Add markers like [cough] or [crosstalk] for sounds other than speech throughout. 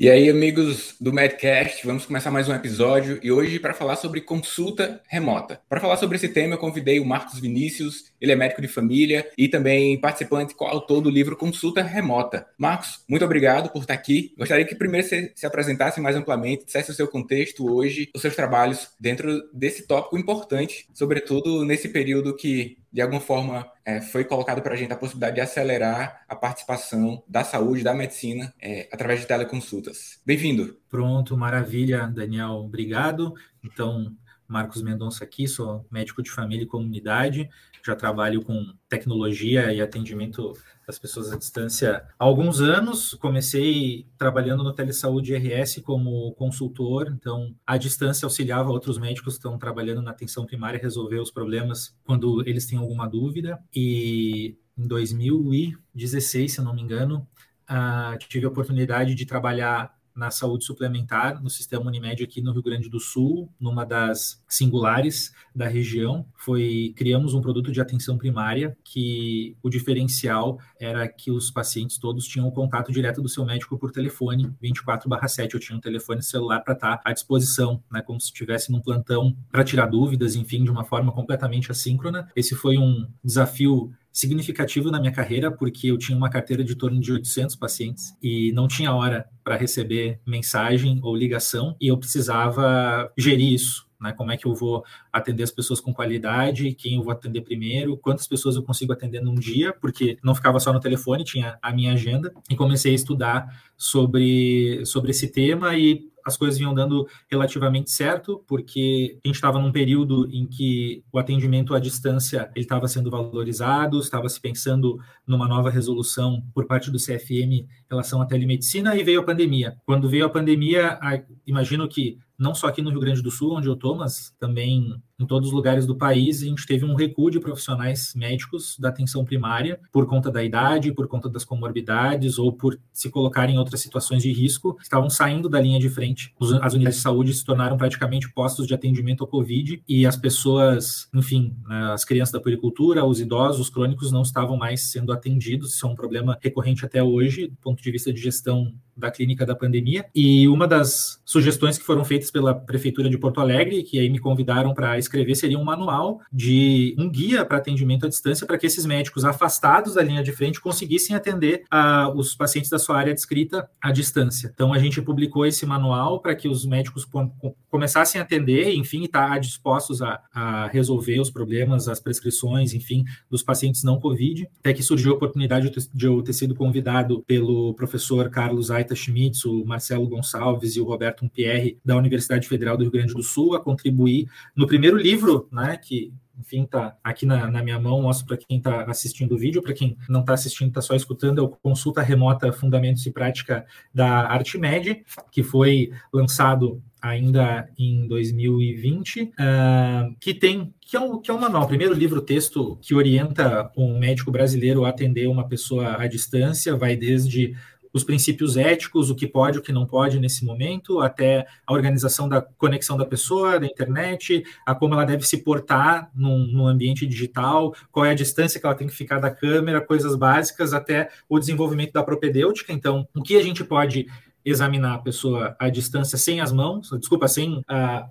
E aí, amigos do Medcast, vamos começar mais um episódio e hoje para falar sobre consulta remota. Para falar sobre esse tema, eu convidei o Marcos Vinícius, ele é médico de família e também participante coautor do livro Consulta Remota. Marcos, muito obrigado por estar aqui. Gostaria que primeiro você se apresentasse mais amplamente, dissesse o seu contexto hoje, os seus trabalhos dentro desse tópico importante, sobretudo nesse período que de alguma forma é, foi colocado para a gente a possibilidade de acelerar a participação da saúde, da medicina, é, através de teleconsultas. Bem-vindo. Pronto, maravilha, Daniel, obrigado. Então, Marcos Mendonça aqui, sou médico de família e comunidade, já trabalho com tecnologia e atendimento das pessoas à distância há alguns anos. Comecei trabalhando no Telesaúde RS como consultor, então à distância auxiliava outros médicos que estão trabalhando na atenção primária resolver os problemas quando eles têm alguma dúvida. E em 2016, se eu não me engano, uh, tive a oportunidade de trabalhar na saúde suplementar no sistema Unimed aqui no Rio Grande do Sul, numa das singulares da região. Foi criamos um produto de atenção primária que o diferencial era que os pacientes todos tinham o contato direto do seu médico por telefone 24/7. Eu tinha um telefone celular para estar à disposição, né, como se estivesse num plantão para tirar dúvidas, enfim, de uma forma completamente assíncrona. Esse foi um desafio significativo na minha carreira, porque eu tinha uma carteira de torno de 800 pacientes e não tinha hora para receber mensagem ou ligação, e eu precisava gerir isso. Né, como é que eu vou atender as pessoas com qualidade, quem eu vou atender primeiro, quantas pessoas eu consigo atender num dia, porque não ficava só no telefone, tinha a minha agenda, e comecei a estudar sobre, sobre esse tema e as coisas vinham dando relativamente certo, porque a gente estava num período em que o atendimento à distância ele estava sendo valorizado, estava se pensando numa nova resolução por parte do CFM em relação à telemedicina e veio a pandemia. Quando veio a pandemia, imagino que não só aqui no Rio Grande do Sul, onde eu estou, mas também em todos os lugares do país, a gente teve um recuo de profissionais médicos da atenção primária por conta da idade, por conta das comorbidades ou por se colocarem em outras situações de risco, estavam saindo da linha de frente. As unidades de saúde se tornaram praticamente postos de atendimento ao Covid e as pessoas, enfim, né, as crianças da puericultura, os idosos, os crônicos não estavam mais sendo atendidos. Isso é um problema recorrente até hoje, do ponto de vista de gestão da clínica da pandemia. E uma das sugestões que foram feitas pela Prefeitura de Porto Alegre, que aí me convidaram para escrever, seria um manual de um guia para atendimento à distância para que esses médicos afastados da linha de frente conseguissem atender a, os pacientes da sua área descrita à distância. Então a gente publicou esse manual para que os médicos com, com, começassem a atender, enfim, estar tá dispostos a, a resolver os problemas, as prescrições, enfim, dos pacientes não Covid. Até que surgiu a oportunidade de eu ter sido convidado pelo professor Carlos Schmitz, o Marcelo Gonçalves e o Roberto Pierre da Universidade Federal do Rio Grande do Sul a contribuir no primeiro livro, né, que enfim, tá aqui na, na minha mão, mostro para quem está assistindo o vídeo, para quem não está assistindo, está só escutando, é o Consulta Remota Fundamentos e Prática da Artimed, que foi lançado ainda em 2020, uh, ah, que tem que é, um, que é um manual, primeiro livro texto que orienta um médico brasileiro a atender uma pessoa à distância, vai desde os princípios éticos, o que pode, o que não pode nesse momento, até a organização da conexão da pessoa, da internet, a como ela deve se portar num, num, ambiente digital, qual é a distância que ela tem que ficar da câmera, coisas básicas, até o desenvolvimento da propedêutica. Então, o que a gente pode examinar a pessoa à distância sem as mãos, desculpa, sem uh,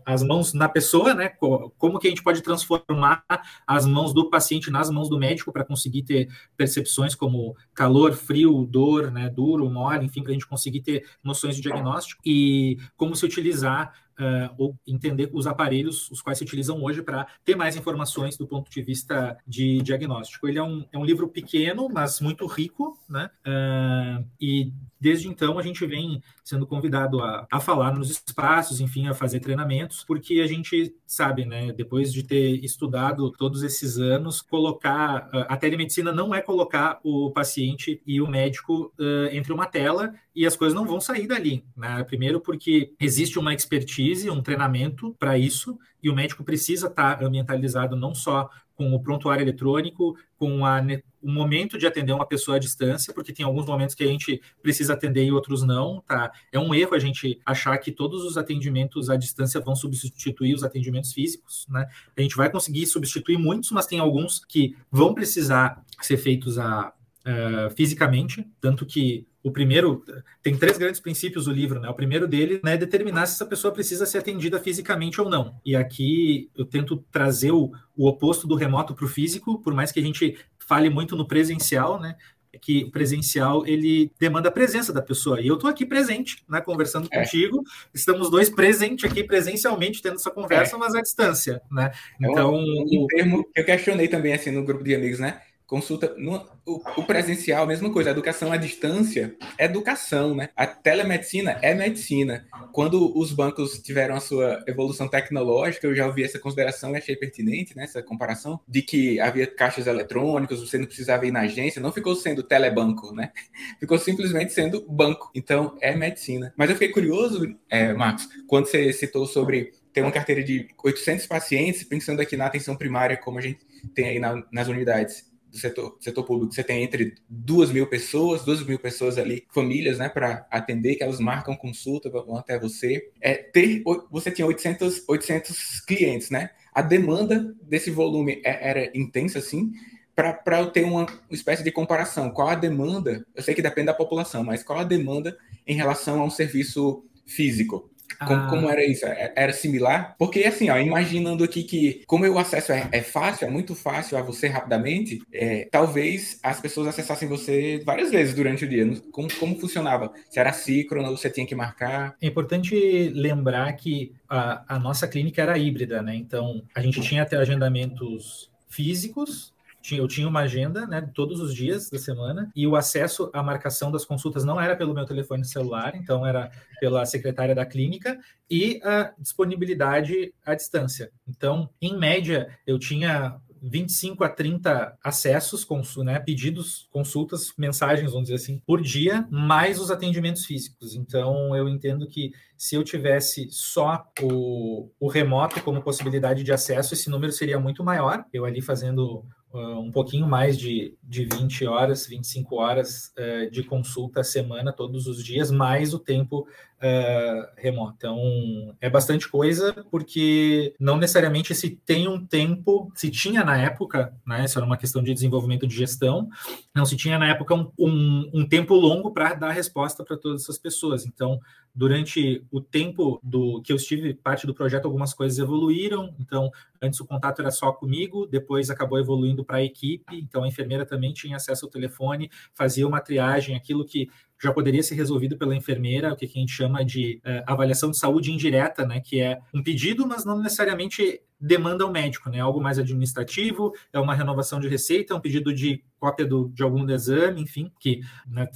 as mãos na pessoa, né? Como que a gente pode transformar as mãos do paciente nas mãos do médico para conseguir ter percepções como calor, frio, dor, né? Duro, mole, enfim, para a gente conseguir ter noções de diagnóstico e como se utilizar uh, ou entender os aparelhos os quais se utilizam hoje para ter mais informações do ponto de vista de diagnóstico. Ele é um, é um livro pequeno, mas muito rico, né? Uh, e desde então a gente vem sendo convidado a, a falar nos espaços, enfim, a fazer treinamentos, porque a gente sabe, né, depois de ter estudado todos esses anos, colocar a telemedicina não é colocar o paciente e o médico uh, entre uma tela e as coisas não vão sair dali. Né? Primeiro, porque existe uma expertise, um treinamento para isso, e o médico precisa estar ambientalizado não só com o prontuário eletrônico, com a, o momento de atender uma pessoa à distância, porque tem alguns momentos que a gente precisa atender e outros não, tá? É um erro a gente achar que todos os atendimentos à distância vão substituir os atendimentos físicos, né? A gente vai conseguir substituir muitos, mas tem alguns que vão precisar ser feitos a, uh, fisicamente, tanto que o primeiro tem três grandes princípios do livro, né? O primeiro dele né, é determinar se essa pessoa precisa ser atendida fisicamente ou não. E aqui eu tento trazer o, o oposto do remoto para o físico, por mais que a gente fale muito no presencial, né? É que o presencial ele demanda a presença da pessoa. E eu estou aqui presente, né, conversando é. contigo. Estamos dois presentes aqui presencialmente tendo essa conversa, é. mas à distância, né? Então, é um, um termo que eu questionei também assim no grupo de amigos, né? Consulta no, o, o, presencial, mesma coisa, educação à distância educação, né? A telemedicina é medicina. Quando os bancos tiveram a sua evolução tecnológica, eu já ouvi essa consideração e achei pertinente, né, essa comparação, de que havia caixas eletrônicos, você não precisava ir na agência, não ficou sendo telebanco, né? [laughs] Ficou simplesmente sendo banco. Então, é medicina. Mas eu fiquei curioso, é, Marcos, quando você citou sobre ter uma carteira de 800 pacientes, pensando aqui na atenção primária, como a gente tem aí na, nas unidades do setor, setor público, você tem entre duas mil pessoas, duas mil pessoas ali, famílias, né, para atender, que elas marcam consulta, vão até você. É, ter, você tinha 800, 800 clientes, né? A demanda desse volume é, era intensa, assim, para eu ter uma espécie de comparação. Qual a demanda? Eu sei que depende da população, mas qual a demanda em relação a um serviço físico? Como, ah. como, era isso? É, era similar? Porque, assim, ó, imaginando aqui que, como o acesso é, é fácil, é muito fácil a você rapidamente, é, talvez as pessoas acessassem você várias vezes durante o dia. Como, como funcionava? Se era síncrono, você tinha que marcar? É importante lembrar que a, a nossa clínica era híbrida, né? Então, a gente tinha até agendamentos físicos eu tinha uma agenda, né, todos os dias da semana, e o acesso à marcação das consultas não era pelo meu telefone celular, então era pela secretária da clínica, e a disponibilidade à distância. Então, em média, eu tinha 25 a 30 acessos, né, pedidos, consultas, mensagens, vamos dizer assim, por dia, mais os atendimentos físicos. Então, eu entendo que se eu tivesse só o, o remoto como possibilidade de acesso, esse número seria muito maior. Eu ali fazendo um pouquinho mais de, de 20 horas, 25 horas uh, de consulta a semana, todos os dias, mais o tempo uh, remoto. Então, é bastante coisa, porque não necessariamente se tem um tempo, se tinha na época, né, isso era uma questão de desenvolvimento de gestão, não se tinha na época um, um, um tempo longo para dar resposta para todas essas pessoas. Então, durante o tempo do que eu estive parte do projeto, algumas coisas evoluíram. Então, antes o contato era só comigo, depois acabou evoluindo para a equipe. Então, a enfermeira também tinha acesso ao telefone, fazia uma triagem, aquilo que já poderia ser resolvido pela enfermeira, o que a gente chama de uh, avaliação de saúde indireta, né, que é um pedido, mas não necessariamente demanda ao médico, né, algo mais administrativo, é uma renovação de receita, é um pedido de cópia do, de algum exame, enfim, que né,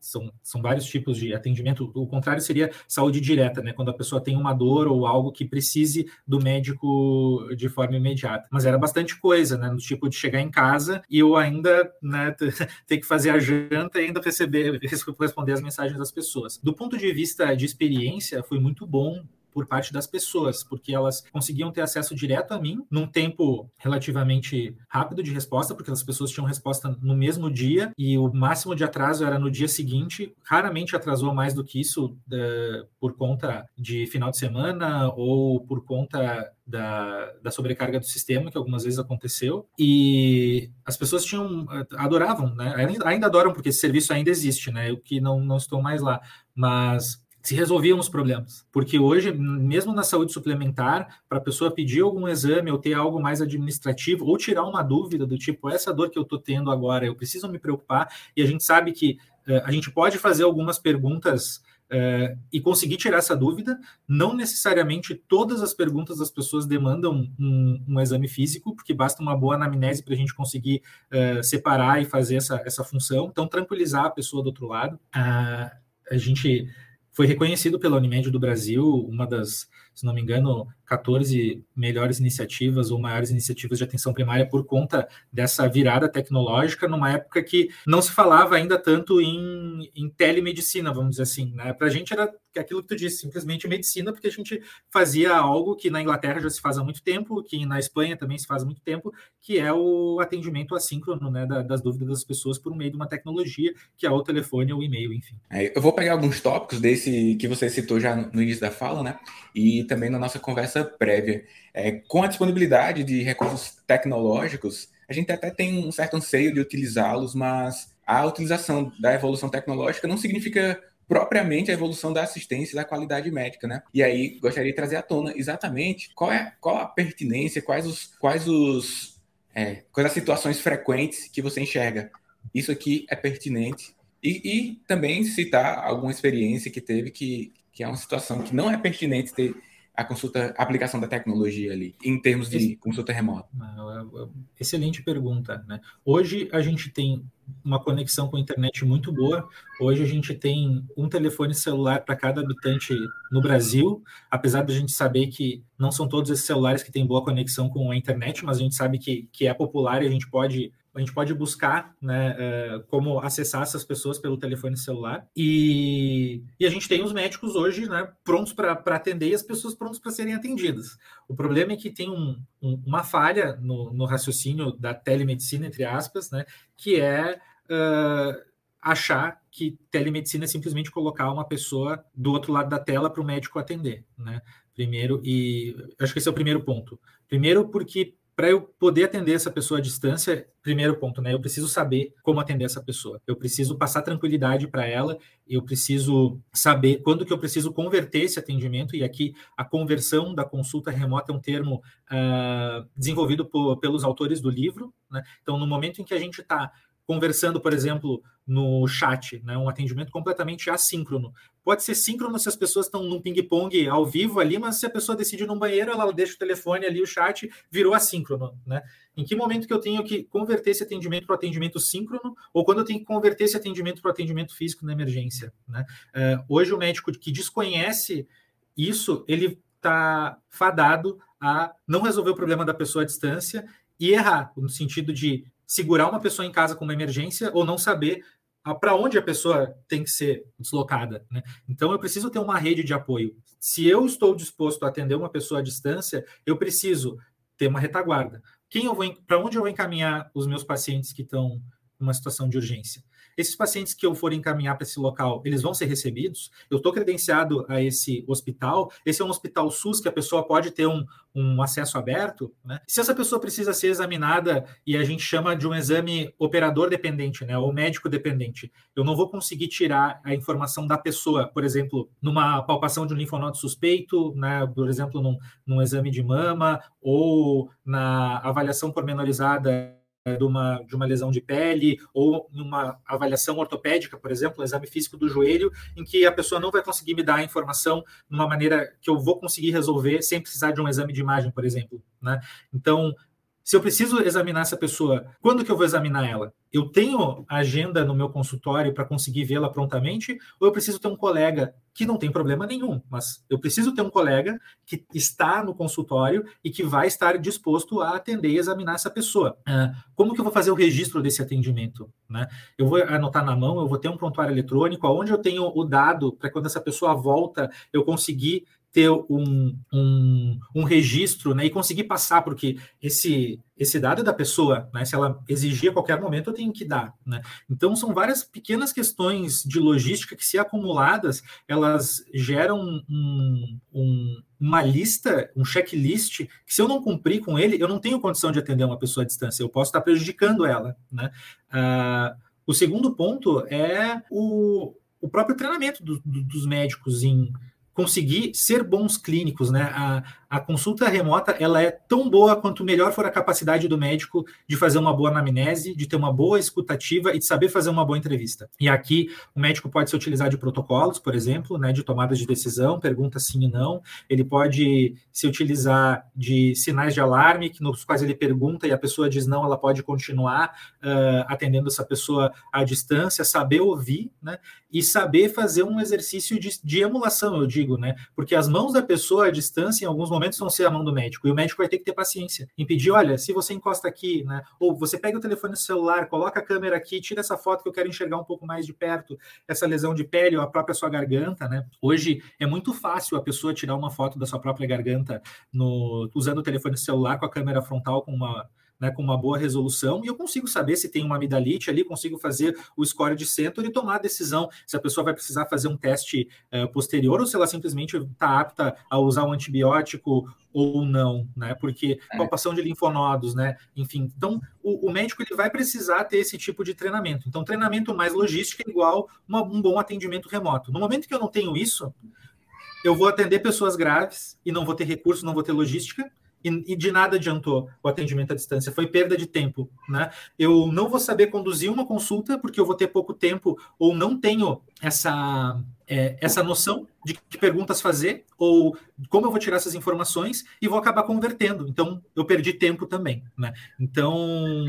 são, são vários tipos de atendimento. O contrário seria saúde direta, né? Quando a pessoa tem uma dor ou algo que precise do médico de forma imediata. Mas era bastante coisa, né? No tipo de chegar em casa e eu ainda né, [laughs] ter que fazer a janta e ainda receber, responder as mensagens das pessoas. Do ponto de vista de experiência, foi muito bom por parte das pessoas, porque elas conseguiam ter acesso direto a mim num tempo relativamente rápido de resposta, porque as pessoas tinham resposta no mesmo dia e o máximo de atraso era no dia seguinte. Raramente atrasou mais do que isso uh, por conta de final de semana ou por conta da, da, sobrecarga do sistema, que algumas vezes aconteceu, e as pessoas tinham, adoravam, né? Ainda adoram, porque esse serviço ainda existe, né? Eu que não, não estou mais lá, mas se resolviam os problemas. Porque hoje, mesmo na saúde suplementar, para a pessoa pedir algum exame ou ter algo mais administrativo, ou tirar uma dúvida do tipo, essa dor que eu estou tendo agora, eu preciso me preocupar, e a gente sabe que uh, a gente pode fazer algumas perguntas uh, e conseguir tirar essa dúvida. Não necessariamente todas as perguntas das pessoas demandam um, um exame físico, porque basta uma boa anamnese para a gente conseguir uh, separar e fazer essa, essa função. Então, tranquilizar a pessoa do outro lado. a gente foi reconhecido pela Unimed do Brasil, uma das, se não me engano, 14 melhores iniciativas ou maiores iniciativas de atenção primária por conta dessa virada tecnológica, numa época que não se falava ainda tanto em, em telemedicina, vamos dizer assim. Né? Para a gente era aquilo que tu disse, simplesmente medicina, porque a gente fazia algo que na Inglaterra já se faz há muito tempo, que na Espanha também se faz há muito tempo, que é o atendimento assíncrono né, das dúvidas das pessoas por meio de uma tecnologia, que é o telefone ou o e-mail, enfim. É, eu vou pegar alguns tópicos desse que você citou já no início da fala, né? E também na nossa conversa prévia. É, com a disponibilidade de recursos tecnológicos, a gente até tem um certo anseio de utilizá-los, mas a utilização da evolução tecnológica não significa propriamente a evolução da assistência e da qualidade médica, né? E aí gostaria de trazer à tona exatamente qual é qual a pertinência, quais os quais os é, quais as situações frequentes que você enxerga. Isso aqui é pertinente e, e também citar alguma experiência que teve que, que é uma situação que não é pertinente ter a consulta, a aplicação da tecnologia ali, em termos de Esse, consulta remota? É, é, excelente pergunta. Né? Hoje a gente tem uma conexão com a internet muito boa. Hoje a gente tem um telefone celular para cada habitante no Brasil, apesar de a gente saber que não são todos esses celulares que têm boa conexão com a internet, mas a gente sabe que, que é popular e a gente pode a gente pode buscar né, uh, como acessar essas pessoas pelo telefone celular. E, e a gente tem os médicos hoje né, prontos para atender e as pessoas prontas para serem atendidas. O problema é que tem um, um, uma falha no, no, raciocínio da telemedicina, entre aspas, né, que é uh, achar que telemedicina é simplesmente colocar uma pessoa do outro lado da tela para o médico atender. Né? Primeiro, e acho que esse é o primeiro ponto. Primeiro, porque para eu poder atender essa pessoa à distância, primeiro ponto, né? Eu preciso saber como atender essa pessoa. Eu preciso passar tranquilidade para ela. Eu preciso saber quando que eu preciso converter esse atendimento. E aqui a conversão da consulta remota é um termo uh, desenvolvido por, pelos autores do livro. Né? Então, no momento em que a gente está conversando, por exemplo, no chat, né, um atendimento completamente assíncrono. Pode ser síncrono se as pessoas estão num ping-pong ao vivo ali, mas se a pessoa decide ir num banheiro, ela deixa o telefone ali, o chat virou assíncrono. Né? Em que momento que eu tenho que converter esse atendimento para o atendimento síncrono, ou quando eu tenho que converter esse atendimento para o atendimento físico na emergência? Né? Uh, hoje, o médico que desconhece isso, ele está fadado a não resolver o problema da pessoa à distância e errar, no sentido de segurar uma pessoa em casa com uma emergência ou não saber para onde a pessoa tem que ser deslocada. Né? Então, eu preciso ter uma rede de apoio. Se eu estou disposto a atender uma pessoa à distância, eu preciso ter uma retaguarda. Quem eu vou, para onde eu vou encaminhar os meus pacientes que estão numa situação de urgência? Esses pacientes que eu for encaminhar para esse local, eles vão ser recebidos? Eu estou credenciado a esse hospital? Esse é um hospital SUS que a pessoa pode ter um, um acesso aberto? Né? Se essa pessoa precisa ser examinada e a gente chama de um exame operador dependente, né, ou médico dependente, eu não vou conseguir tirar a informação da pessoa, por exemplo, numa palpação de um linfonodo suspeito, né, por exemplo, num, num exame de mama ou na avaliação pormenorizada de uma, de uma lesão de pele ou numa avaliação ortopédica, por exemplo, um exame físico do joelho, em que a pessoa não vai conseguir me dar a informação de uma maneira que eu vou conseguir resolver sem precisar de um exame de imagem, por exemplo. Né? Então, se eu preciso examinar essa pessoa, quando que eu vou examinar ela? Eu tenho agenda no meu consultório para conseguir vê-la prontamente, ou eu preciso ter um colega que não tem problema nenhum, mas eu preciso ter um colega que está no consultório e que vai estar disposto a atender e examinar essa pessoa. Ah, como que eu vou fazer o registro desse atendimento? Né? Eu vou anotar na mão, eu vou ter um prontuário eletrônico, onde eu tenho o dado para quando essa pessoa volta, eu conseguir ter um, um, um, registro né, e conseguir passar, porque esse, esse dado é da pessoa, né, se ela exigir a qualquer momento, eu tenho que dar. Né? Então, são várias pequenas questões de logística que, se acumuladas, elas geram um, um, uma lista, um checklist, que se eu não cumprir com ele, eu não tenho condição de atender uma pessoa à distância, eu posso estar prejudicando ela. Né? Uh, o segundo ponto é o, o próprio treinamento do, do, dos médicos em conseguir ser bons clínicos, né? A, a consulta remota ela é tão boa quanto melhor for a capacidade do médico de fazer uma boa anamnese, de ter uma boa escutativa e de saber fazer uma boa entrevista. E aqui o médico pode se utilizar de protocolos, por exemplo, né, de tomadas de decisão, pergunta sim e não. Ele pode se utilizar de sinais de alarme, nos quais ele pergunta e a pessoa diz não, ela pode continuar uh, atendendo essa pessoa à distância, saber ouvir, né? E saber fazer um exercício de, de emulação, eu digo, né? Porque as mãos da pessoa à distância, em alguns momentos, momentos vão ser a mão do médico. E o médico vai ter que ter paciência. Impedir, olha, se você encosta aqui, né? Ou você pega o telefone celular, coloca a câmera aqui, tira essa foto que eu quero enxergar um pouco mais de perto, essa lesão de pele ou a própria sua garganta, né? Hoje é muito fácil a pessoa tirar uma foto da sua própria garganta no, usando o telefone celular com a câmera frontal com uma né, com uma boa resolução, e eu consigo saber se tem uma amidalite ali, consigo fazer o score de centro e tomar a decisão se a pessoa vai precisar fazer um teste uh, posterior ou se ela simplesmente está apta a usar um antibiótico ou não, né? Porque é. palpação de linfonodos, né? Enfim, então o, o, médico ele vai precisar ter esse tipo de treinamento. Então, treinamento mais logística é igual uma, um bom atendimento remoto. No momento que eu não tenho isso, eu vou atender pessoas graves e não vou ter recurso, não vou ter logística, e, de nada adiantou o atendimento à distância, foi perda de tempo, né? Eu não vou saber conduzir uma consulta porque eu vou ter pouco tempo ou não tenho essa é, essa noção de que perguntas fazer ou como eu vou tirar essas informações e vou acabar convertendo. Então, eu perdi tempo também. Né? Então,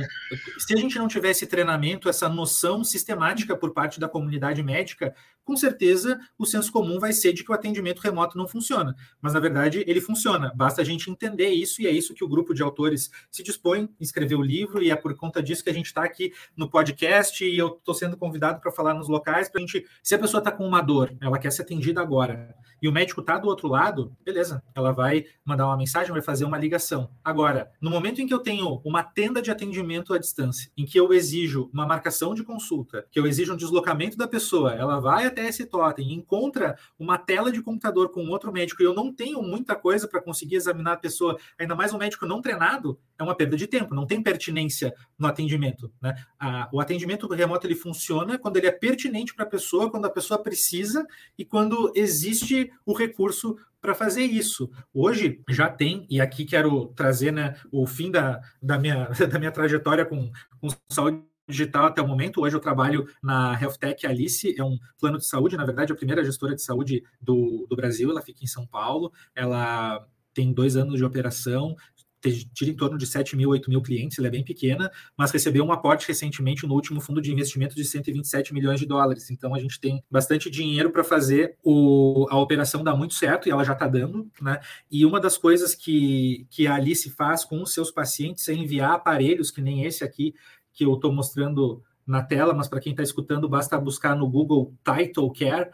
se a gente não tiver esse treinamento, essa noção sistemática por parte da comunidade médica, com certeza o senso comum vai ser de que o atendimento remoto não funciona. Mas, na verdade, ele funciona. Basta a gente entender isso e é isso que o grupo de autores se dispõe a escrever o livro e é por conta disso que a gente está aqui no podcast e eu estou sendo convidado para falar nos locais para a gente, se a pessoa está com uma dor, ela quer ser atendida agora, e o médico está do outro lado, beleza, ela vai mandar uma mensagem, vai fazer uma ligação. Agora, no momento em que eu tenho uma tenda de atendimento à distância, em que eu exijo uma marcação de consulta, que eu exijo um deslocamento da pessoa, ela vai até esse totem, encontra uma tela de computador com outro médico e eu não tenho muita coisa para conseguir examinar a pessoa, ainda mais um médico não treinado, é uma perda de tempo, não tem pertinência no atendimento. Né? A, o atendimento remoto ele funciona quando ele é pertinente para a pessoa, quando a pessoa precisa e quando existe o recurso para fazer isso. Hoje já tem, e aqui quero trazer né, o fim da, da, minha, [laughs] da minha trajetória com, com saúde digital até o momento. Hoje eu trabalho na Health Tech Alice, é um plano de saúde, na verdade, a primeira gestora de saúde do, do Brasil, ela fica em São Paulo, ela tem dois anos de operação, tira em torno de 7 mil, 8 mil clientes, ela é bem pequena, mas recebeu um aporte recentemente no último fundo de investimento de 127 milhões de dólares. Então a gente tem bastante dinheiro para fazer o, a operação dar muito certo e ela já está dando, né? E uma das coisas que, que a Alice faz com os seus pacientes é enviar aparelhos, que nem esse aqui que eu estou mostrando na tela, mas para quem está escutando, basta buscar no Google Title Care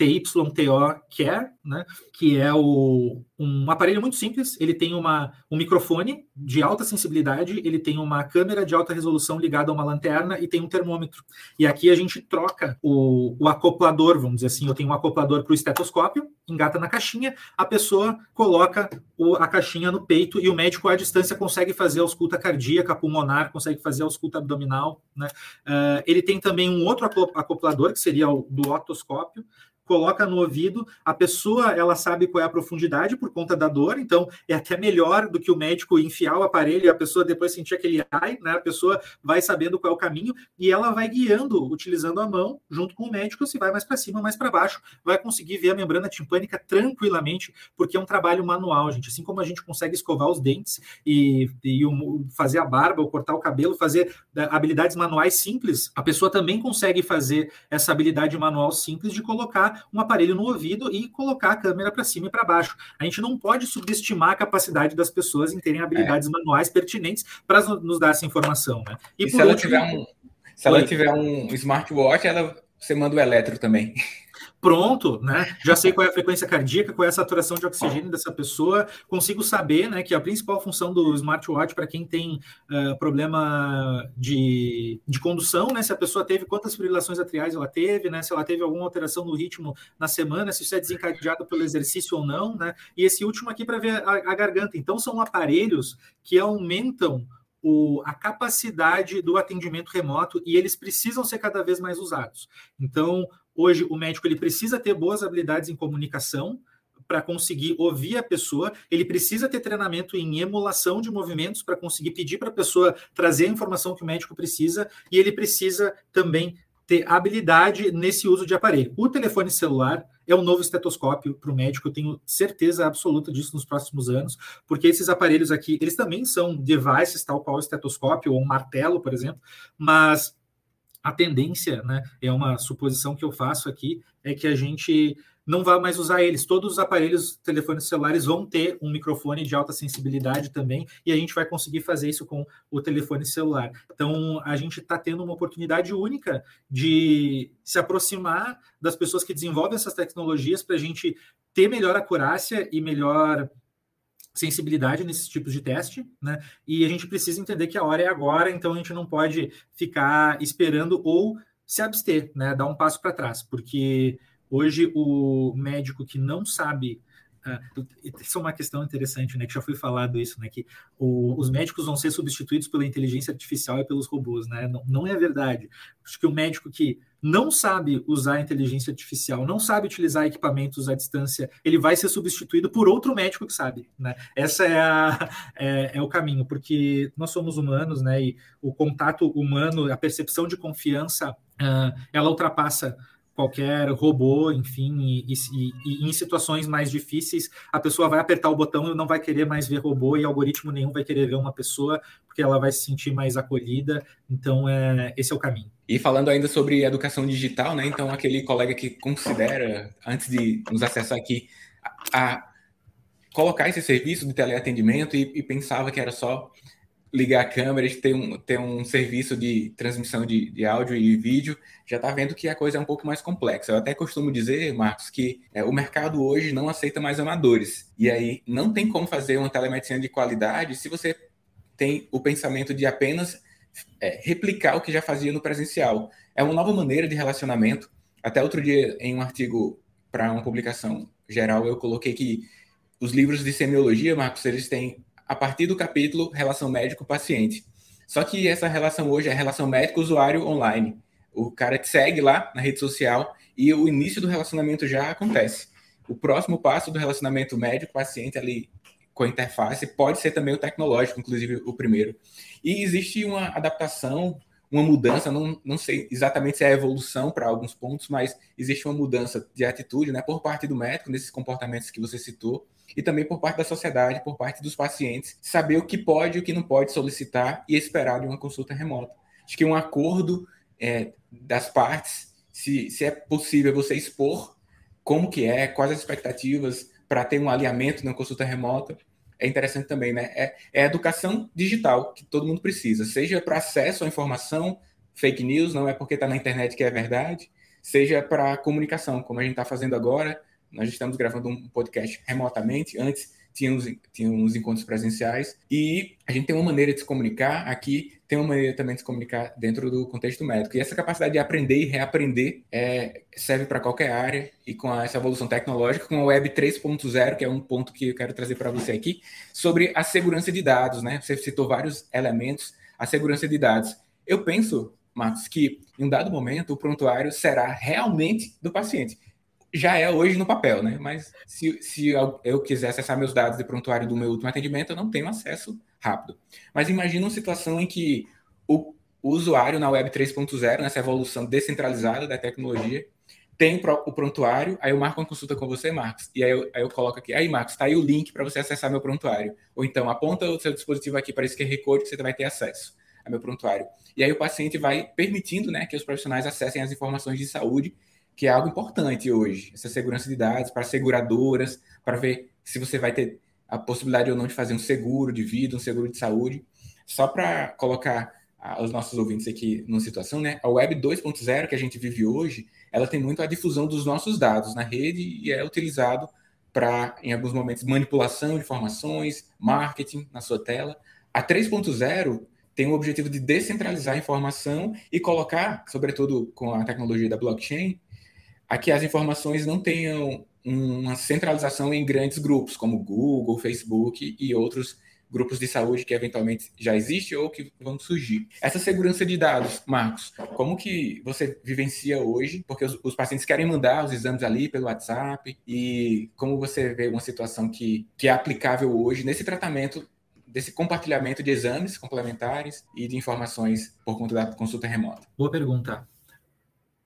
TYTO Care, né, que é o, um aparelho muito simples. Ele tem uma, um microfone de alta sensibilidade, ele tem uma câmera de alta resolução ligada a uma lanterna e tem um termômetro. E aqui a gente troca o, o acoplador, vamos dizer assim. Eu tenho um acoplador para o estetoscópio, engata na caixinha, a pessoa coloca o, a caixinha no peito e o médico à distância consegue fazer a ausculta cardíaca, pulmonar, consegue fazer a ausculta abdominal. Né? Uh, ele tem também um outro acoplador, que seria o do otoscópio, coloca no ouvido, a pessoa ela sabe qual é a profundidade por conta da dor, então é até melhor do que o médico enfiar o aparelho e a pessoa depois sentir aquele ai, né? A pessoa vai sabendo qual é o caminho e ela vai guiando, utilizando a mão junto com o médico, se vai mais para cima, mais para baixo, vai conseguir ver a membrana timpânica tranquilamente, porque é um trabalho manual, gente. Assim como a gente consegue escovar os dentes e, e fazer a barba ou cortar o cabelo, fazer né, habilidades manuais simples, a pessoa também consegue fazer essa habilidade manual simples de colocar um aparelho no ouvido e colocar a câmera para cima e para baixo. A gente não pode subestimar a capacidade das pessoas em terem habilidades é. manuais pertinentes para nos dar essa informação. Né? E, e se, ela tiver um, se ela tiver um smartwatch, ela, você manda o eletro também pronto, né? Já sei qual é a frequência cardíaca, qual é a saturação de oxigênio dessa pessoa, consigo saber, né, que a principal função do smartwatch para quem tem uh, problema de, de condução, né, se a pessoa teve quantas fibrilações atriais ela teve, né, se ela teve alguma alteração no ritmo na semana, se isso é desencadeado pelo exercício ou não, né? E esse último aqui para ver a, a garganta. Então são aparelhos que aumentam o, a capacidade do atendimento remoto e eles precisam ser cada vez mais usados. Então, Hoje, o médico ele precisa ter boas habilidades em comunicação para conseguir ouvir a pessoa, ele precisa ter treinamento em emulação de movimentos para conseguir pedir para a pessoa trazer a informação que o médico precisa, e ele precisa também ter habilidade nesse uso de aparelho. O telefone celular é um novo estetoscópio para o médico, eu tenho certeza absoluta disso nos próximos anos, porque esses aparelhos aqui, eles também são devices, tal qual o estetoscópio ou um martelo, por exemplo, mas a tendência, né, é uma suposição que eu faço aqui, é que a gente não vai mais usar eles. Todos os aparelhos telefones celulares vão ter um microfone de alta sensibilidade também, e a gente vai conseguir fazer isso com o telefone celular. Então, a gente está tendo uma oportunidade única de se aproximar das pessoas que desenvolvem essas tecnologias para a gente ter melhor acurácia e melhor sensibilidade nesses tipos de teste, né? E a gente precisa entender que a hora é agora, então a gente não pode ficar esperando ou se abster, né? Dar um passo para trás, porque hoje o médico que não sabe Uh, isso é uma questão interessante, né? Que já foi falado isso, né? Que o, os médicos vão ser substituídos pela inteligência artificial e pelos robôs, né? Não, não é verdade. Acho que o médico que não sabe usar inteligência artificial, não sabe utilizar equipamentos à distância, ele vai ser substituído por outro médico que sabe, né? Essa é, a, é, é o caminho, porque nós somos humanos, né? E o contato humano, a percepção de confiança, uh, ela ultrapassa qualquer robô, enfim, e, e, e, em situações mais difíceis, a pessoa vai apertar o botão e não vai querer mais ver robô e algoritmo nenhum vai querer ver uma pessoa, porque ela vai se sentir mais acolhida. Então, é, esse é o caminho. E falando ainda sobre educação digital, né? Então, aquele colega que considera, antes de nos acessar aqui, a, a colocar esse serviço de teleatendimento e, e pensava que era só ligar a câmera, ter um, ter um serviço de transmissão de, de áudio e vídeo, já está vendo que a coisa é um pouco mais complexa. Eu até costumo dizer, Marcos, que é, o mercado hoje não aceita mais amadores. E aí não tem como fazer uma telemedicina de qualidade se você tem o pensamento de apenas é, replicar o que já fazia no presencial. É uma nova maneira de relacionamento. Até outro dia, em um artigo para uma publicação geral, eu coloquei que os livros de semiologia, Marcos, eles têm a partir do capítulo relação médico-paciente. Só que essa relação hoje é relação médico-usuário online. O cara te segue lá na rede social e o início do relacionamento já acontece. O próximo passo do relacionamento médico-paciente ali com a interface pode ser também o tecnológico, inclusive o primeiro. E existe uma adaptação, uma mudança, não, não sei exatamente se é evolução para alguns pontos, mas existe uma mudança de atitude né, por parte do médico nesses comportamentos que você citou e também por parte da sociedade, por parte dos pacientes, saber o que pode e o que não pode solicitar e esperar de uma consulta remota. Acho que um acordo é, das partes, se, se é possível você expor como que é, quais as expectativas para ter um alinhamento na consulta remota, é interessante também, né? É, é a educação digital que todo mundo precisa, seja para acesso à informação, fake news, não é porque está na internet que é verdade, seja para comunicação, como a gente está fazendo agora, nós estamos gravando um podcast remotamente. Antes tínhamos, tínhamos encontros presenciais. E a gente tem uma maneira de se comunicar. Aqui tem uma maneira também de se comunicar dentro do contexto médico. E essa capacidade de aprender e reaprender é, serve para qualquer área. E com essa evolução tecnológica, com a Web 3.0, que é um ponto que eu quero trazer para você aqui, sobre a segurança de dados. Né? Você citou vários elementos. A segurança de dados. Eu penso, Marcos, que em um dado momento o prontuário será realmente do paciente já é hoje no papel, né? Mas se, se eu quiser acessar meus dados de prontuário do meu último atendimento, eu não tenho acesso rápido. Mas imagina uma situação em que o, usuário na Web 3.0, nessa evolução descentralizada da tecnologia, tem o prontuário, aí eu marco uma consulta com você, Marcos, e aí eu, aí eu coloco aqui, aí, Marcos, tá aí o link para você acessar meu prontuário. Ou então, aponta o seu dispositivo aqui para esse QR Code que você vai ter acesso a meu prontuário. E aí o paciente vai permitindo né, que os profissionais acessem as informações de saúde que é algo importante hoje, essa segurança de dados para seguradoras, para ver se você vai ter a possibilidade ou não de fazer um seguro de vida, um seguro de saúde. Só para colocar os nossos ouvintes aqui numa situação, né? A Web 2.0 que a gente vive hoje, ela tem muito a difusão dos nossos dados na rede e é utilizado para, em alguns momentos, manipulação de informações, marketing na sua tela. A 3.0 tem o objetivo de descentralizar a informação e colocar, sobretudo com a tecnologia da blockchain, a que as informações não tenham uma centralização em grandes grupos, como Google, Facebook e outros grupos de saúde que eventualmente já existem ou que vão surgir. Essa segurança de dados, Marcos, como que você vivencia hoje? Porque os, os, pacientes querem mandar os exames ali pelo WhatsApp e como você vê uma situação que, que é aplicável hoje nesse tratamento desse compartilhamento de exames complementares e de informações por conta da consulta remota? Boa pergunta.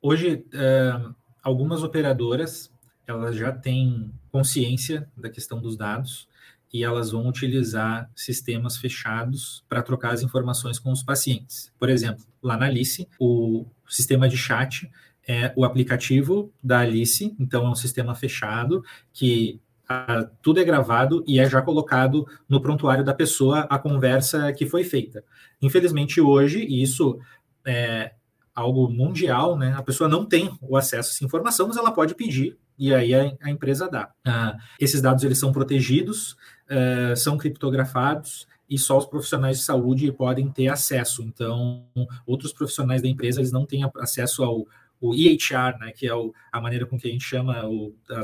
Hoje, uh algumas operadoras elas já têm consciência da questão dos dados e elas vão utilizar sistemas fechados para trocar as informações com os pacientes. Por exemplo, lá na Alice, o sistema de chat é o aplicativo da Alice, então é um sistema fechado que ah, tudo é gravado e é já colocado no prontuário da pessoa a conversa que foi feita. Infelizmente, hoje, isso é, algo mundial, né? A pessoa não tem o acesso a essa informação, mas ela pode pedir e aí a, a empresa dá. Ah, esses dados eles são protegidos, uh, são criptografados e só os profissionais de saúde podem ter acesso. Então, outros profissionais da empresa eles não têm acesso ao o EHR, né, que é o, a maneira com que a gente chama o, a,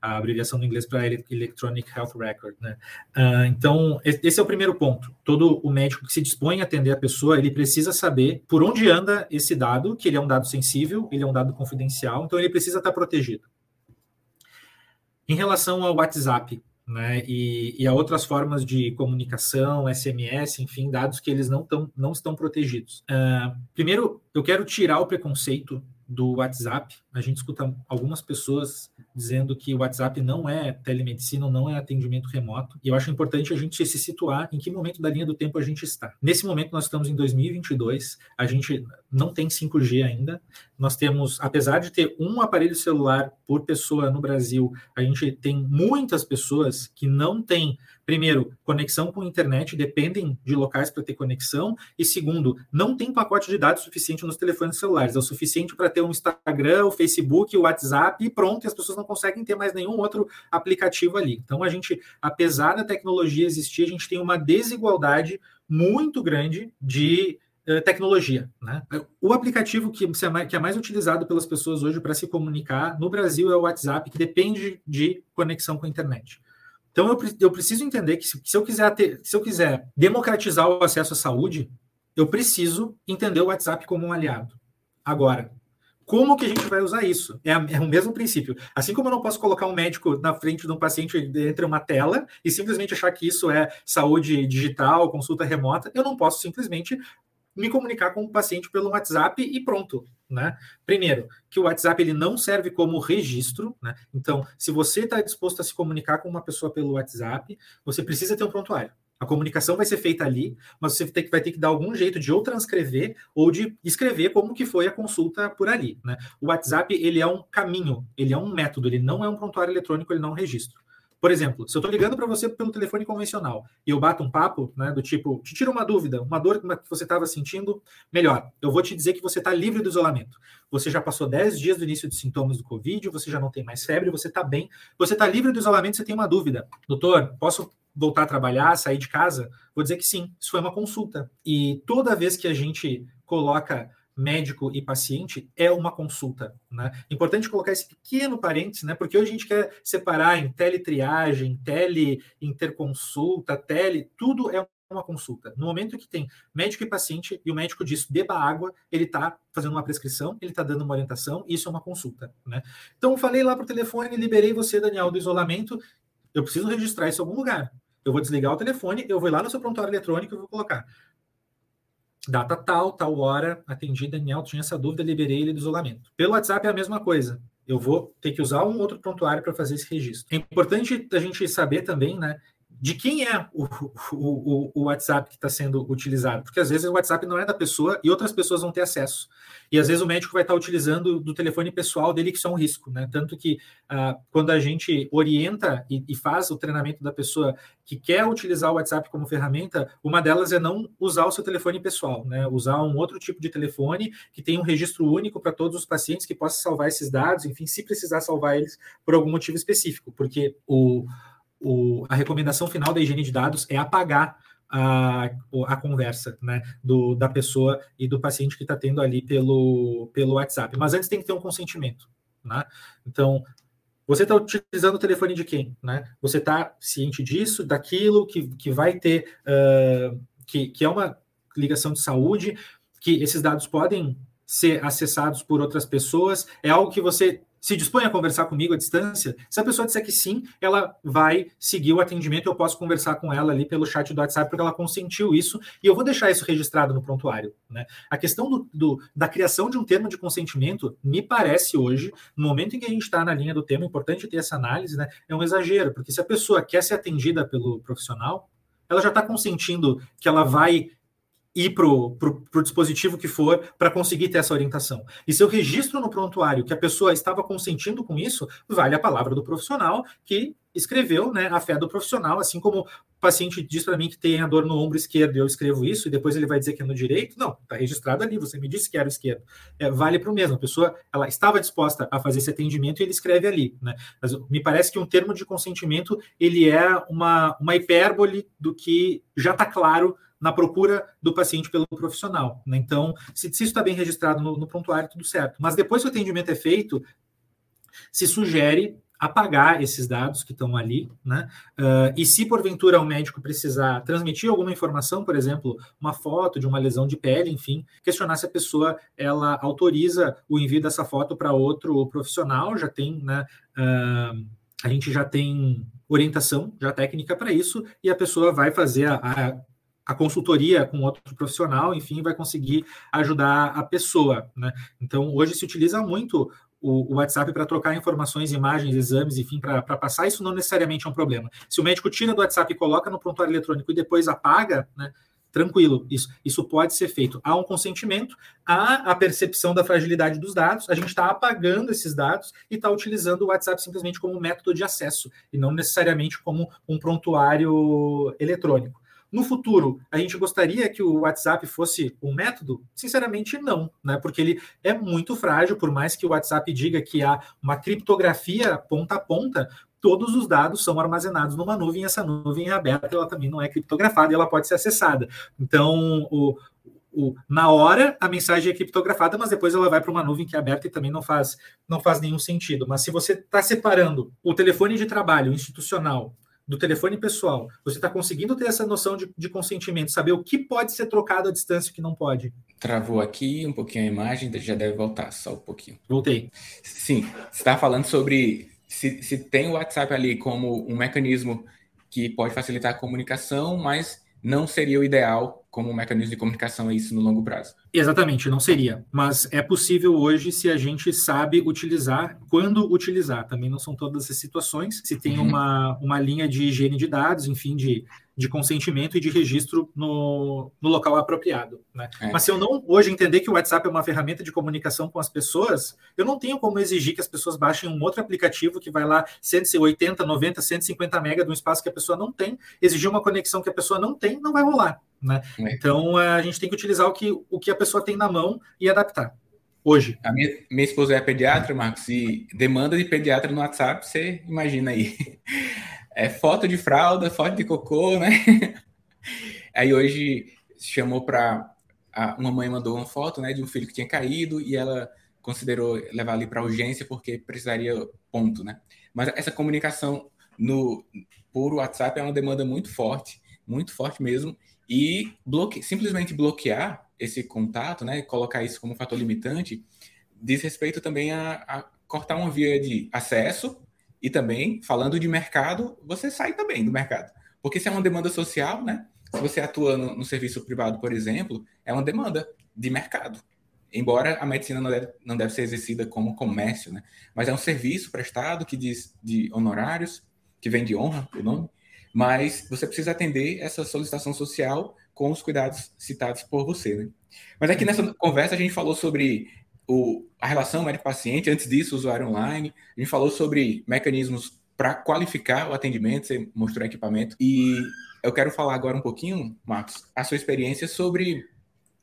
a abreviação do inglês para Electronic Health Record. Né? Uh, então, esse é o primeiro ponto. Todo o médico que se dispõe a atender a pessoa, ele precisa saber por onde anda esse dado, que ele é um dado sensível, ele é um dado confidencial, então ele precisa estar protegido. Em relação ao WhatsApp, né, e, e, a outras formas de comunicação, SMS, enfim, dados que eles não, tão, não estão protegidos. Uh, primeiro, eu quero tirar o preconceito do WhatsApp. A gente escuta algumas pessoas dizendo que o WhatsApp não é telemedicina, não é atendimento remoto. E eu acho importante a gente se situar em que momento da linha do tempo a gente está. Nesse momento nós estamos em 2022, a gente não tem 5G ainda. Nós temos, apesar de ter um aparelho celular por pessoa no Brasil, a gente tem muitas pessoas que não têm primeiro, conexão com internet, dependem de locais para ter conexão, e segundo, não tem pacote de dados suficiente nos telefones celulares, é o suficiente para ter um Instagram, o Facebook, o WhatsApp e pronto, e as pessoas não conseguem ter mais nenhum outro aplicativo ali. Então a gente, apesar da tecnologia existir, a gente tem uma desigualdade muito grande de uh, tecnologia. Né? O aplicativo que, que é mais utilizado pelas pessoas hoje para se comunicar no Brasil é o WhatsApp, que depende de conexão com a internet. Então eu, preciso entender que se, eu quiser ter, se eu quiser democratizar o acesso à saúde, eu preciso entender o WhatsApp como um aliado. Agora, como que a gente vai usar isso? É, é, o mesmo princípio. Assim como eu não posso colocar um médico na frente de um paciente entre uma tela e simplesmente achar que isso é saúde digital, consulta remota, eu não posso simplesmente me comunicar com o paciente pelo WhatsApp e pronto. Né? Primeiro, que o WhatsApp ele não serve como registro, né? Então, se você está disposto a se comunicar com uma pessoa pelo WhatsApp, você precisa ter um prontuário. A comunicação vai ser feita ali, mas você vai ter que dar algum jeito de ou transcrever ou de escrever como que foi a consulta por ali. Né? O WhatsApp ele é um caminho, ele é um método, ele não é um prontuário eletrônico, ele não é um registro. Por exemplo, se eu estou ligando para você pelo telefone convencional e eu bato um papo, né, do tipo, te tira uma dúvida, uma dor que você estava sentindo, melhor, eu vou te dizer que você está livre do isolamento. Você já passou 10 dias do início dos sintomas do Covid, você já não tem mais febre, você está bem, você está livre do isolamento, você tem uma dúvida. Doutor, posso voltar a trabalhar, sair de casa? Vou dizer que sim, isso foi uma consulta. E toda vez que a gente coloca médico e paciente é uma consulta. Né? Importante colocar esse pequeno parênteses, né? porque hoje a gente quer separar em teletriagem, tele-interconsulta, tele, tudo é uma consulta. No momento que tem médico e paciente e o médico diz beba água, ele está fazendo uma prescrição, ele está dando uma orientação, isso é uma consulta. Né? Então, falei lá por telefone, liberei você, Daniel, do isolamento, eu preciso registrar isso em algum lugar. Eu vou desligar o telefone, eu vou lá no seu prontuário eletrônico e vou colocar data tal, tal hora, atendi Daniel, tinha essa dúvida, liberei ele do isolamento. Pelo WhatsApp é a mesma coisa. Eu vou ter que usar um outro prontuário para fazer esse registro. É importante a gente saber também, né, de quem é o, o, o WhatsApp que está sendo utilizado, porque às vezes o WhatsApp não é da pessoa e outras pessoas vão ter acesso. E às vezes o médico vai estar tá utilizando do telefone pessoal dele, que isso é um risco, né? Tanto que ah, quando a gente orienta e, e, faz o treinamento da pessoa que quer utilizar o WhatsApp como ferramenta, uma delas é não usar o seu telefone pessoal, né? Usar um outro tipo de telefone que tem um registro único para todos os pacientes que possa salvar esses dados, enfim, se precisar salvar eles por algum motivo específico, porque o o, a recomendação final da higiene de dados é apagar a, a conversa né, do, da pessoa e do paciente que está tendo ali pelo, pelo WhatsApp. Mas antes tem que ter um consentimento. Né? Então, você está utilizando o telefone de quem? Né? Você está ciente disso, daquilo que, que vai ter, uh, que, que é uma ligação de saúde, que esses dados podem ser acessados por outras pessoas, é algo que você se dispõe a conversar comigo à distância? Se a pessoa disser que sim, ela vai seguir o atendimento. Eu posso conversar com ela ali pelo chat do WhatsApp, porque ela consentiu isso, e eu vou deixar isso registrado no prontuário. Né? A questão do, do, da criação de um termo de consentimento, me parece hoje, no momento em que a gente está na linha do tema, é importante ter essa análise, né? é um exagero, porque se a pessoa quer ser atendida pelo profissional, ela já está consentindo que ela vai ir para o dispositivo que for para conseguir ter essa orientação. E se eu registro no prontuário que a pessoa estava consentindo com isso, vale a palavra do profissional que escreveu né, a fé do profissional, assim como o paciente diz para mim que tem a dor no ombro esquerdo e eu escrevo isso, e depois ele vai dizer que é no direito. Não, está registrado ali, você me disse que era o esquerdo. É, vale para o mesmo. A pessoa ela estava disposta a fazer esse atendimento e ele escreve ali. Né? Mas me parece que um termo de consentimento ele é uma, uma hipérbole do que já está claro na procura do paciente pelo profissional. Né? Então, se, se isso está bem registrado no, no prontuário, tudo certo. Mas depois que o atendimento é feito, se sugere apagar esses dados que estão ali, né? Uh, e se porventura o médico precisar transmitir alguma informação, por exemplo, uma foto de uma lesão de pele, enfim, questionar se a pessoa ela autoriza o envio dessa foto para outro profissional, já tem, né? Uh, a gente já tem orientação já técnica para isso e a pessoa vai fazer a, a a consultoria com outro profissional, enfim, vai conseguir ajudar a pessoa. Né? Então, hoje se utiliza muito o, WhatsApp para trocar informações, imagens, exames, enfim, para passar. Isso não necessariamente é um problema. Se o médico tira do WhatsApp e coloca no prontuário eletrônico e depois apaga, né? tranquilo, isso, isso pode ser feito. Há um consentimento, há a percepção da fragilidade dos dados, a gente está apagando esses dados e está utilizando o WhatsApp simplesmente como método de acesso e não necessariamente como um prontuário eletrônico. No futuro, a gente gostaria que o WhatsApp fosse um método? Sinceramente, não, né? Porque ele é muito frágil, por mais que o WhatsApp diga que há uma criptografia ponta a ponta, todos os dados são armazenados numa nuvem, essa nuvem é aberta, ela também não é criptografada e ela pode ser acessada. Então, o, o, na hora a mensagem é criptografada, mas depois ela vai para uma nuvem que é aberta e também não faz, não faz nenhum sentido. Mas se você está separando o telefone de trabalho institucional do telefone pessoal, você está conseguindo ter essa noção de, de, consentimento, saber o que pode ser trocado à distância e o que não pode. Travou aqui um pouquinho a imagem, já deve voltar, só um pouquinho. Voltei. Sim, você está falando sobre se, se tem o WhatsApp ali como um mecanismo que pode facilitar a comunicação, mas não seria o ideal como um mecanismo de comunicação isso no longo prazo. Exatamente, não seria. Mas é possível hoje se a gente sabe utilizar, quando utilizar. Também não são todas as situações. Se tem uhum. uma, uma linha de higiene de dados, enfim, de, de consentimento e de registro no, no local apropriado. Né? É. Mas se eu não hoje entender que o WhatsApp é uma ferramenta de comunicação com as pessoas, eu não tenho como exigir que as pessoas baixem um outro aplicativo que vai lá 180, 90, 150 mega de um espaço que a pessoa não tem, exigir uma conexão que a pessoa não tem, não vai rolar. Né? É. Então a gente tem que utilizar o que, o que a pessoa tem na mão e adaptar. Hoje. A minha, minha esposa é pediatra, Marcos, e demanda de pediatra no WhatsApp, você imagina aí. É foto de fralda, foto de cocô, né? [laughs] Aí hoje chamou para uma mãe mandou uma foto, né, de um filho que tinha caído e ela considerou levar ali para urgência porque precisaria ponto, né? Mas essa comunicação no por WhatsApp é uma demanda muito forte, muito forte mesmo, e bloque, simplesmente bloquear esse contato, né, colocar isso como fator limitante, diz respeito também a, a cortar uma via de acesso e também, falando de mercado, você sai também do mercado. Porque se é uma demanda social, né? Se você atua no, no serviço privado, por exemplo, é uma demanda de mercado. Embora a medicina não deve, não deve ser exercida como comércio, né? Mas é um serviço prestado que diz de honorários, que vem de honra, o nome. Mas você precisa atender essa solicitação social com os cuidados citados por você, né? Mas aqui nessa conversa a gente falou sobre o, a relação médico-paciente, antes disso, usuário online. A gente falou sobre mecanismos para qualificar o atendimento, você mostrou equipamento. E eu quero falar agora um pouquinho, Marcos, a sua experiência sobre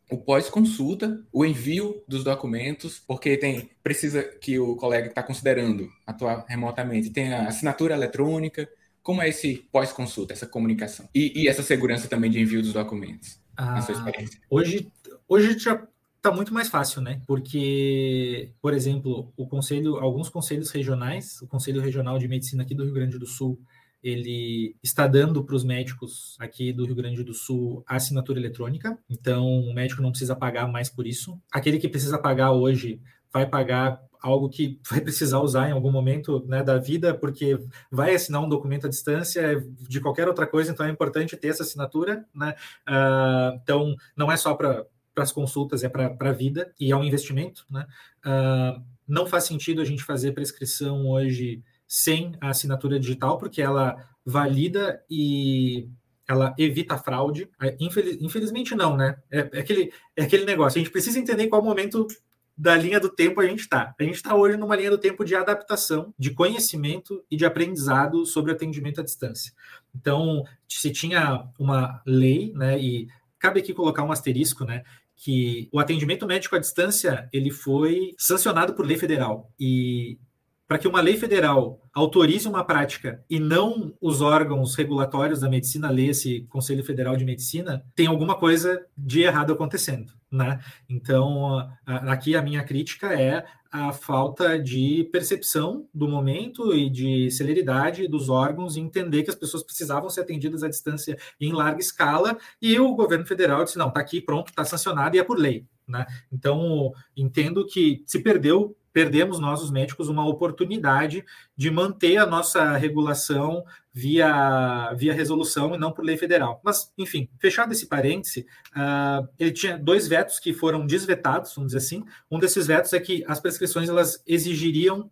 o pós-consulta, o envio dos documentos, porque tem precisa que o colega está considerando atuar remotamente tenha assinatura eletrônica. Como é esse pós-consulta, essa comunicação? E, e, essa segurança também de envio dos documentos, ah, na sua experiência? Hoje, hoje já tá muito mais fácil, né? Porque, por exemplo, o conselho, alguns conselhos regionais, o Conselho Regional de Medicina aqui do Rio Grande do Sul, ele está dando para os médicos aqui do Rio Grande do Sul a assinatura eletrônica, então o médico não precisa pagar mais por isso. Aquele que precisa pagar hoje vai pagar algo que [laughs] vai precisar usar em algum momento né, da vida, porque vai assinar um documento à distância de qualquer outra coisa, então é importante ter essa assinatura. Né? Uh, então, não é só para para as consultas, é para a vida e é um investimento. Né? Uh, não faz sentido a gente fazer prescrição hoje sem a assinatura digital, porque ela valida e ela evita fraude. É, infeliz, infelizmente não, né? É, é, aquele, é aquele negócio. A gente precisa entender qual momento da linha do tempo a gente está. A gente está hoje numa linha do tempo de adaptação, de conhecimento e de aprendizado sobre atendimento à distância. Então, se tinha uma lei, né, e cabe aqui colocar um asterisco, né, que o atendimento médico à distância ele foi sancionado por lei federal e para que uma lei federal autorize uma prática e não os órgãos regulatórios da medicina, lê esse Conselho Federal de Medicina, tem alguma coisa de errado acontecendo, né? Então, aqui a minha crítica é a falta de percepção do momento e de celeridade dos órgãos e entender que as pessoas precisavam ser atendidas à distância em larga escala e o governo federal disse, não, está aqui, pronto, está sancionado e é por lei. Né? Então, entendo que se perdeu perdemos nós, os médicos, uma oportunidade de manter a nossa regulação via, via resolução e não por lei federal. Mas, enfim, fechado esse parêntese, uh, ele tinha dois vetos que foram desvetados, vamos dizer assim. Um desses vetos é que as prescrições elas exigiriam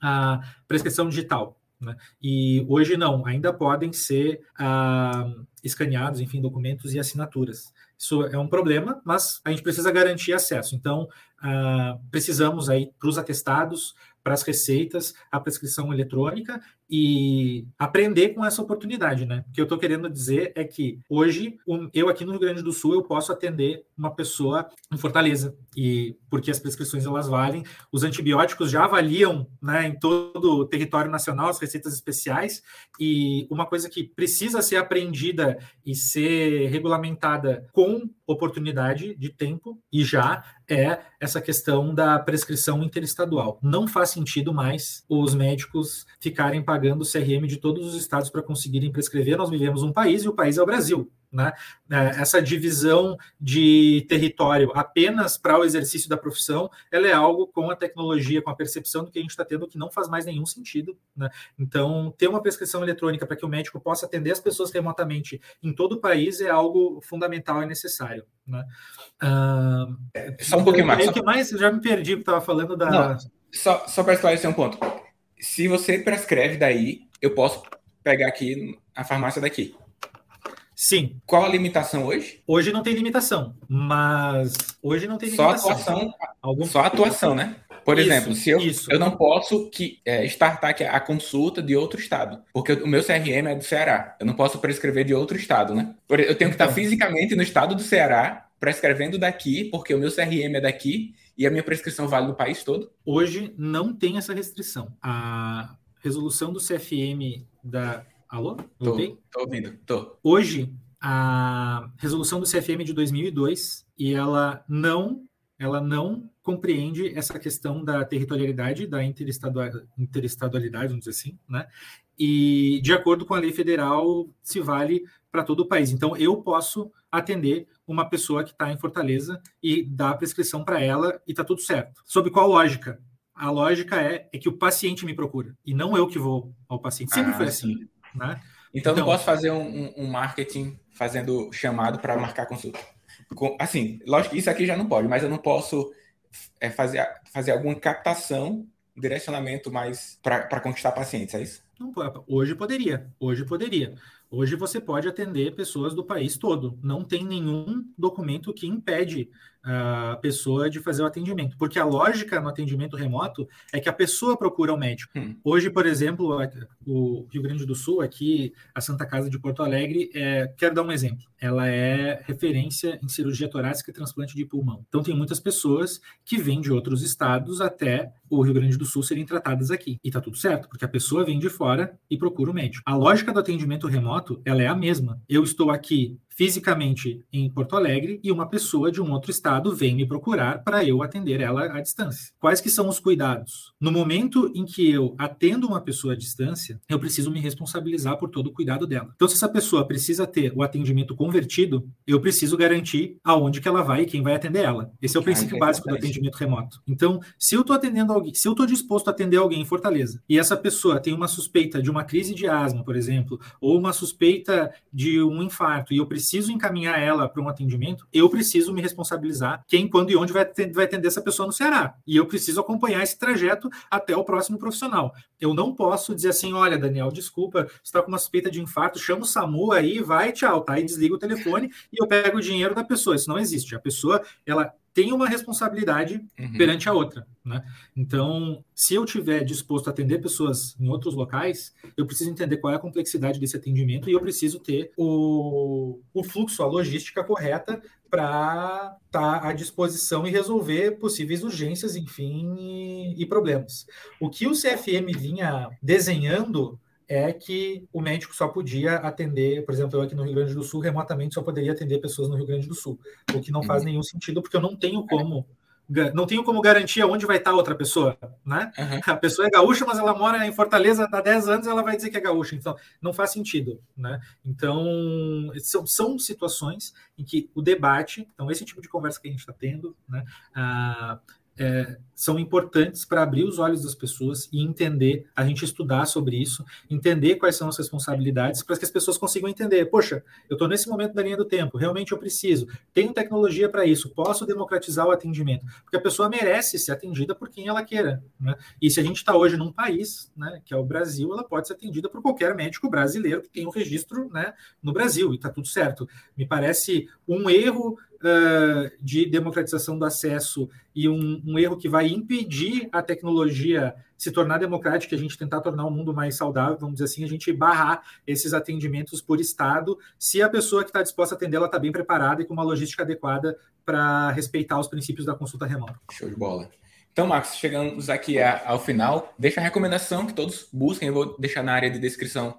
a prescrição digital. Né? E hoje não, ainda podem ser uh, escaneados, enfim, documentos e assinaturas. Isso é um problema, mas a gente precisa garantir acesso. Então, uh, precisamos aí para os atestados, para as receitas, a prescrição eletrônica e aprender com essa oportunidade, né? O que eu estou querendo dizer é que hoje eu aqui no Rio Grande do Sul eu posso atender uma pessoa em Fortaleza e porque as prescrições elas valem, os antibióticos já avaliam, né, em todo o território nacional as receitas especiais e uma coisa que precisa ser aprendida e ser regulamentada com oportunidade de tempo e já é essa questão da prescrição interestadual. Não faz sentido mais os médicos ficarem pagando pagando o CRM de todos os estados para conseguirem prescrever. Nós vivemos um país e o país é o Brasil. Né? É, essa divisão de território apenas para o exercício da profissão, ela é algo com a tecnologia, com a percepção do que a gente está tendo, que não faz mais nenhum sentido. Né? Então, ter uma prescrição eletrônica para que o médico possa atender as pessoas remotamente em todo o país é algo fundamental e necessário. Né? Uh, só um pouquinho mais. O que mais? Eu já me perdi, porque estava falando da. Não, só só para esclarecer um ponto se você prescreve daí, eu posso pegar aqui a farmácia daqui. Sim. Qual a limitação hoje? Hoje não tem limitação, mas hoje não tem limitação. Só atuação, Algum... só atuação, né? Por isso, exemplo, se eu, isso. eu não posso que, é, startar aqui a consulta de outro estado, porque o meu CRM é do Ceará. Eu não posso prescrever de outro estado, né? Eu tenho que estar então. fisicamente no estado do Ceará, prescrevendo daqui, porque o meu CRM é daqui, e a minha prescrição vale no país todo? Hoje não tem essa restrição. A resolução do CFM da. Alô? Tô, tô ouvindo, tô. Hoje, a resolução do CFM de 2002 e ela não ela não compreende essa questão da territorialidade, da interestadualidade, vamos dizer assim, né? E de acordo com a lei federal, se vale para todo o país. Então, eu posso atender uma pessoa que está em Fortaleza e dar a prescrição para ela e está tudo certo. Sob qual lógica? A lógica é, é que o paciente me procura e não eu que vou ao paciente. Sempre ah, foi assim. Né? Então, então, não posso fazer um, um marketing fazendo chamado para marcar consulta. Com, assim, lógico que isso aqui já não pode, mas eu não posso é, fazer, fazer alguma captação, direcionamento mais para conquistar pacientes, é isso? Não, hoje poderia, hoje poderia. Hoje você pode atender pessoas do país todo. Não tem nenhum documento que impede a pessoa de fazer o atendimento. Porque a lógica no atendimento remoto é que a pessoa procura o médico. Hum. Hoje, por exemplo, o Rio Grande do Sul, aqui, a Santa Casa de Porto Alegre, é, quero dar um exemplo. Ela é referência em cirurgia torácica e transplante de pulmão. Então, tem muitas pessoas que vêm de outros estados até o Rio Grande do Sul serem tratadas aqui. E tá tudo certo, porque a pessoa vem de fora e procura o médico. A lógica do atendimento remoto, ela é a mesma. Eu estou aqui fisicamente em Porto Alegre e uma pessoa de um outro estado vem me procurar para eu atender ela à distância. Quais que são os cuidados? No momento em que eu atendo uma pessoa à distância, eu preciso me responsabilizar por todo o cuidado dela. Então, se essa pessoa precisa ter o atendimento convertido, eu preciso garantir aonde que ela vai e quem vai atender ela. Esse é o princípio básico do atendimento remoto. Então, se eu estou atendendo alguém, se eu estou disposto a atender alguém em Fortaleza e essa pessoa tem uma suspeita de uma crise de asma, por exemplo, ou uma suspeita de um infarto e eu preciso preciso encaminhar ela para um atendimento, eu preciso me responsabilizar quem, quando e onde vai atender, vai atender essa pessoa no Ceará. E eu preciso acompanhar esse trajeto até o próximo profissional. Eu não posso dizer assim: olha, Daniel, desculpa, você está com uma suspeita de infarto, chama o SAMU aí, vai, tchau, tá? E desliga o telefone e eu pego o dinheiro da pessoa. Isso não existe. A pessoa, ela tem uma responsabilidade uhum. perante a outra. Né? Então, se eu tiver disposto a atender pessoas em outros locais, eu preciso entender qual é a complexidade desse atendimento e eu preciso ter o, o fluxo, a logística correta para estar tá à disposição e resolver possíveis urgências, enfim, e, e problemas. O que o CFM vinha desenhando é que o médico só podia atender, por exemplo, eu aqui no Rio Grande do Sul, remotamente só poderia atender pessoas no Rio Grande do Sul, o que não faz uhum. nenhum sentido, porque eu não tenho como não tenho como garantir onde vai estar outra pessoa, né? Uhum. A pessoa é gaúcha, mas ela mora em Fortaleza há 10 anos, ela vai dizer que é gaúcha, então não faz sentido, né? Então, são, são situações em que o debate, então esse tipo de conversa que a gente está tendo, né? Ah, é, são importantes para abrir os olhos das pessoas e entender, a gente estudar sobre isso, entender quais são as responsabilidades, para que as pessoas consigam entender. Poxa, eu estou nesse momento da linha do tempo, realmente eu preciso, tenho tecnologia para isso, posso democratizar o atendimento, porque a pessoa merece ser atendida por quem ela queira. Né? E se a gente está hoje num país, né, que é o Brasil, ela pode ser atendida por qualquer médico brasileiro que tem um registro né, no Brasil, e está tudo certo. Me parece um erro uh, de democratização do acesso e um, um, erro que vai impedir a tecnologia se tornar democrática, a gente tentar tornar o mundo mais saudável, vamos dizer assim, a gente barrar esses atendimentos por Estado, se a pessoa que está disposta a atender, ela está bem preparada e com uma logística adequada para respeitar os princípios da consulta remota. Show de bola. Então, Marcos, chegamos aqui ao final. Deixa a recomendação que todos busquem, eu vou deixar na área de descrição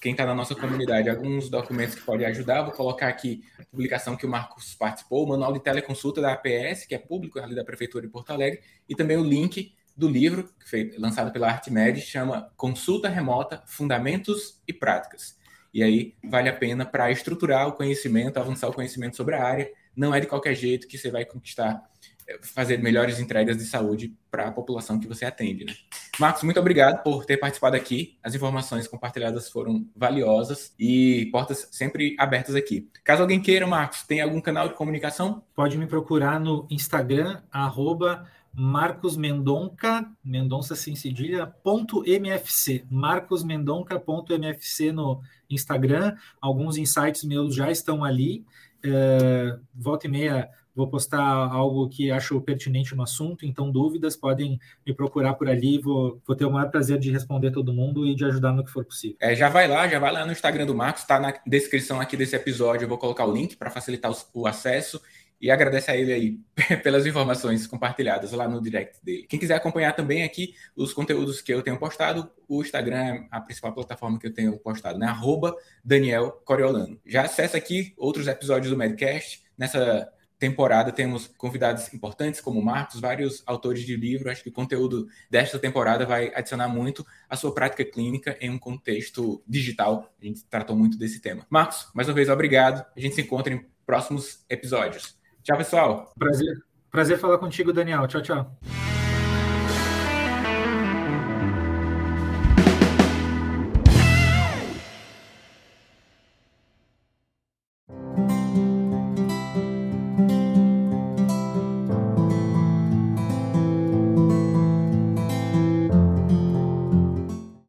quem está na nossa comunidade, alguns documentos que podem ajudar. Vou colocar aqui a publicação que o Marcos participou, o Manual de Teleconsulta da APS, que é público ali da Prefeitura de Porto Alegre, e também o link do livro, que foi lançado pela ArtMed, chama Consulta Remota, Fundamentos e Práticas. E aí vale a pena para estruturar o conhecimento, avançar o conhecimento sobre a área. Não é de qualquer jeito que você vai conquistar fazer melhores entregas de saúde para a população que você atende. Né? Marcos, muito obrigado por ter participado aqui. As informações compartilhadas foram valiosas e portas sempre abertas aqui. Caso alguém queira, Marcos, tem algum canal de comunicação? Pode me procurar no Instagram, arroba Marcos Mendonca, Mendonça sem cedilha, ponto MFC, Marcos Mendonca, ponto MFC no Instagram. Alguns insights meus já estão ali. É, volta e meia vou postar algo que acho pertinente no assunto, então dúvidas podem me procurar por ali, vou, vou ter o maior prazer de responder todo mundo e de ajudar no que for possível. É, já vai lá, já vai lá no Instagram do Marcos, está na descrição aqui desse episódio, eu vou colocar o link para facilitar o, o acesso e agradece a ele aí [laughs] pelas informações compartilhadas lá no direct dele. Quem quiser acompanhar também aqui os conteúdos que eu tenho postado, o Instagram é a principal plataforma que eu tenho postado, né? Arroba Daniel Coriolano. Já acessa aqui outros episódios do Medcast. Nessa temporada temos convidados importantes como Marcos, vários autores de livro. Acho que o conteúdo desta temporada vai adicionar muito à sua prática clínica em um contexto digital. A gente tratou muito desse tema. Marcos, mais uma vez, obrigado. A gente se encontra em próximos episódios. Tchau, pessoal. Prazer. Prazer falar contigo, Daniel. Tchau, tchau.